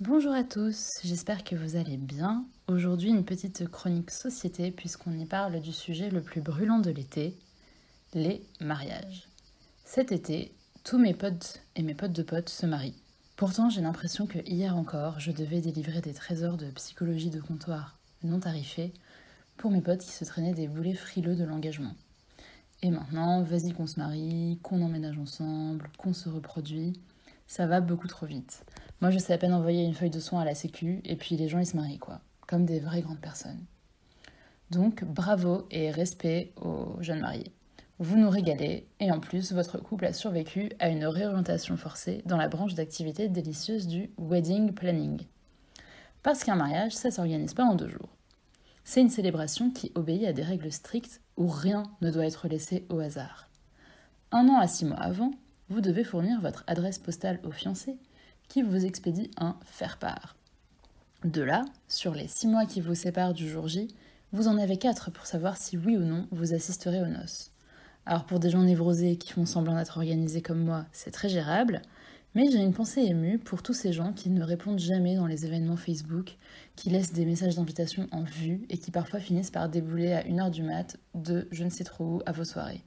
Bonjour à tous, j'espère que vous allez bien. Aujourd'hui une petite chronique société puisqu'on y parle du sujet le plus brûlant de l'été, les mariages. Cet été, tous mes potes et mes potes de potes se marient. Pourtant j'ai l'impression que hier encore je devais délivrer des trésors de psychologie de comptoir non tarifés pour mes potes qui se traînaient des boulets frileux de l'engagement. Et maintenant, vas-y qu'on se marie, qu'on emménage ensemble, qu'on se reproduit. Ça va beaucoup trop vite. Moi, je sais à peine envoyer une feuille de soins à la sécu, et puis les gens, ils se marient, quoi. Comme des vraies grandes personnes. Donc, bravo et respect aux jeunes mariés. Vous nous régalez, et en plus, votre couple a survécu à une réorientation forcée dans la branche d'activité délicieuse du wedding planning. Parce qu'un mariage, ça s'organise pas en deux jours. C'est une célébration qui obéit à des règles strictes où rien ne doit être laissé au hasard. Un an à six mois avant, vous devez fournir votre adresse postale au fiancé qui vous expédie un faire-part. De là, sur les six mois qui vous séparent du jour J, vous en avez quatre pour savoir si oui ou non vous assisterez aux noces. Alors pour des gens névrosés qui font semblant d'être organisés comme moi, c'est très gérable, mais j'ai une pensée émue pour tous ces gens qui ne répondent jamais dans les événements Facebook, qui laissent des messages d'invitation en vue et qui parfois finissent par débouler à 1h du mat de je ne sais trop où à vos soirées.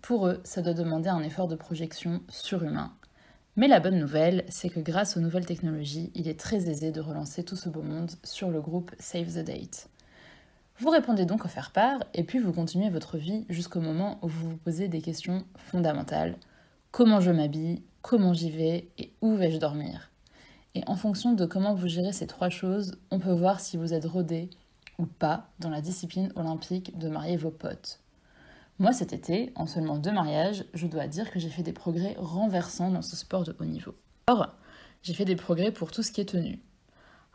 Pour eux, ça doit demander un effort de projection surhumain. Mais la bonne nouvelle, c'est que grâce aux nouvelles technologies, il est très aisé de relancer tout ce beau monde sur le groupe Save the Date. Vous répondez donc au faire-part et puis vous continuez votre vie jusqu'au moment où vous vous posez des questions fondamentales. Comment je m'habille comment j'y vais et où vais-je dormir? Et en fonction de comment vous gérez ces trois choses, on peut voir si vous êtes rodé ou pas dans la discipline olympique de marier vos potes. Moi cet été, en seulement deux mariages, je dois dire que j'ai fait des progrès renversants dans ce sport de haut niveau. Or, j'ai fait des progrès pour tout ce qui est tenu.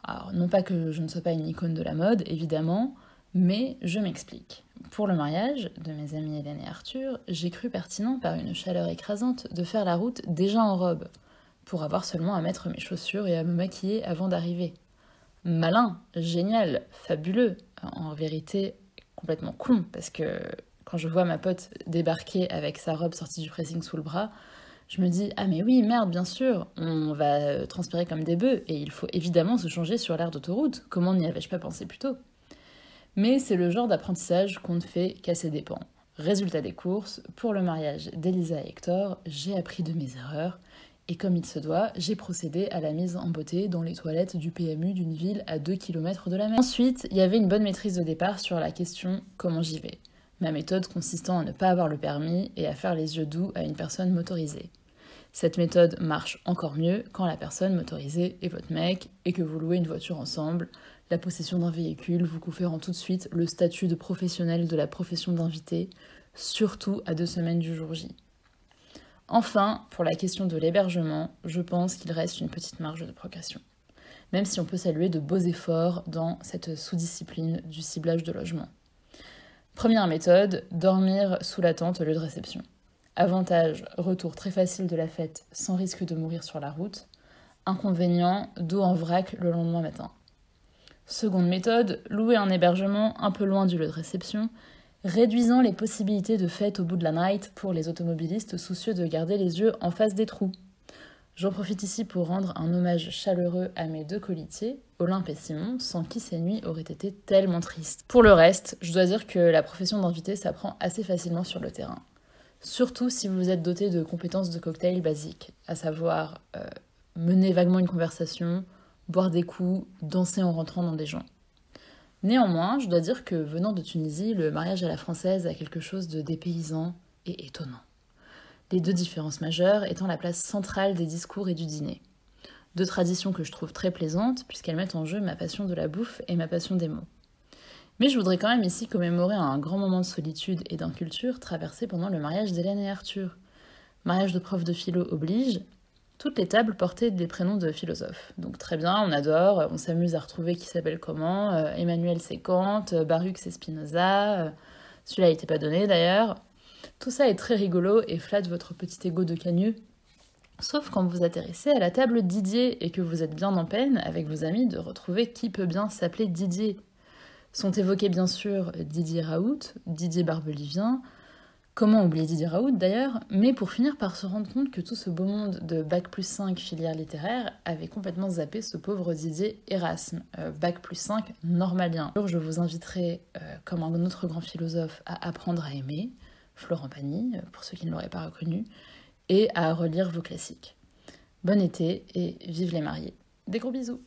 Alors, non pas que je ne sois pas une icône de la mode, évidemment, mais je m'explique. Pour le mariage de mes amis Hélène et Arthur, j'ai cru pertinent, par une chaleur écrasante, de faire la route déjà en robe, pour avoir seulement à mettre mes chaussures et à me maquiller avant d'arriver. Malin, génial, fabuleux, en vérité complètement con, parce que quand je vois ma pote débarquer avec sa robe sortie du pressing sous le bras, je me dis ah mais oui merde bien sûr on va transpirer comme des bœufs et il faut évidemment se changer sur l'air d'autoroute comment n'y avais-je pas pensé plus tôt? Mais c'est le genre d'apprentissage qu'on ne fait qu'à ses dépens. Résultat des courses, pour le mariage d'Elisa et Hector, j'ai appris de mes erreurs, et comme il se doit, j'ai procédé à la mise en beauté dans les toilettes du PMU d'une ville à 2 km de la mer. Ensuite, il y avait une bonne maîtrise de départ sur la question comment j'y vais? Ma méthode consistant à ne pas avoir le permis et à faire les yeux doux à une personne motorisée. Cette méthode marche encore mieux quand la personne motorisée est votre mec et que vous louez une voiture ensemble, la possession d'un véhicule vous conférant tout de suite le statut de professionnel de la profession d'invité, surtout à deux semaines du jour J. Enfin, pour la question de l'hébergement, je pense qu'il reste une petite marge de progression, même si on peut saluer de beaux efforts dans cette sous-discipline du ciblage de logement. Première méthode, dormir sous la tente au lieu de réception. Avantage, retour très facile de la fête sans risque de mourir sur la route. Inconvénient, dos en vrac le lendemain matin. Seconde méthode, louer un hébergement un peu loin du lieu de réception, réduisant les possibilités de fête au bout de la night pour les automobilistes soucieux de garder les yeux en face des trous. J'en profite ici pour rendre un hommage chaleureux à mes deux colitiers, Olympe et Simon, sans qui ces nuits auraient été tellement tristes. Pour le reste, je dois dire que la profession d'invité s'apprend assez facilement sur le terrain. Surtout si vous êtes doté de compétences de cocktail basiques, à savoir euh, mener vaguement une conversation, boire des coups, danser en rentrant dans des gens. Néanmoins, je dois dire que venant de Tunisie, le mariage à la française a quelque chose de dépaysant et étonnant. Les deux différences majeures étant la place centrale des discours et du dîner. Deux traditions que je trouve très plaisantes puisqu'elles mettent en jeu ma passion de la bouffe et ma passion des mots. Mais je voudrais quand même ici commémorer un grand moment de solitude et d'inculture traversé pendant le mariage d'Hélène et Arthur. Mariage de prof de philo oblige, toutes les tables portaient des prénoms de philosophes. Donc très bien, on adore, on s'amuse à retrouver qui s'appelle comment. Euh, Emmanuel c'est Kant, euh, Baruch c'est Spinoza. Euh, celui-là n'était pas donné d'ailleurs. Tout ça est très rigolo et flatte votre petit ego de cagneux. Sauf quand vous atterrissez à la table Didier et que vous êtes bien en peine avec vos amis de retrouver qui peut bien s'appeler Didier. Sont évoqués bien sûr Didier Raoult, Didier Barbelivien, Comment oublier Didier Raoult d'ailleurs, mais pour finir par se rendre compte que tout ce beau monde de Bac plus 5 filière littéraire avait complètement zappé ce pauvre Didier Erasme, euh, Bac plus 5 normalien. Je vous inviterai, euh, comme un autre grand philosophe, à apprendre à aimer, Florent Pagny, euh, pour ceux qui ne l'auraient pas reconnu, et à relire vos classiques. Bon été et vive les mariés. Des gros bisous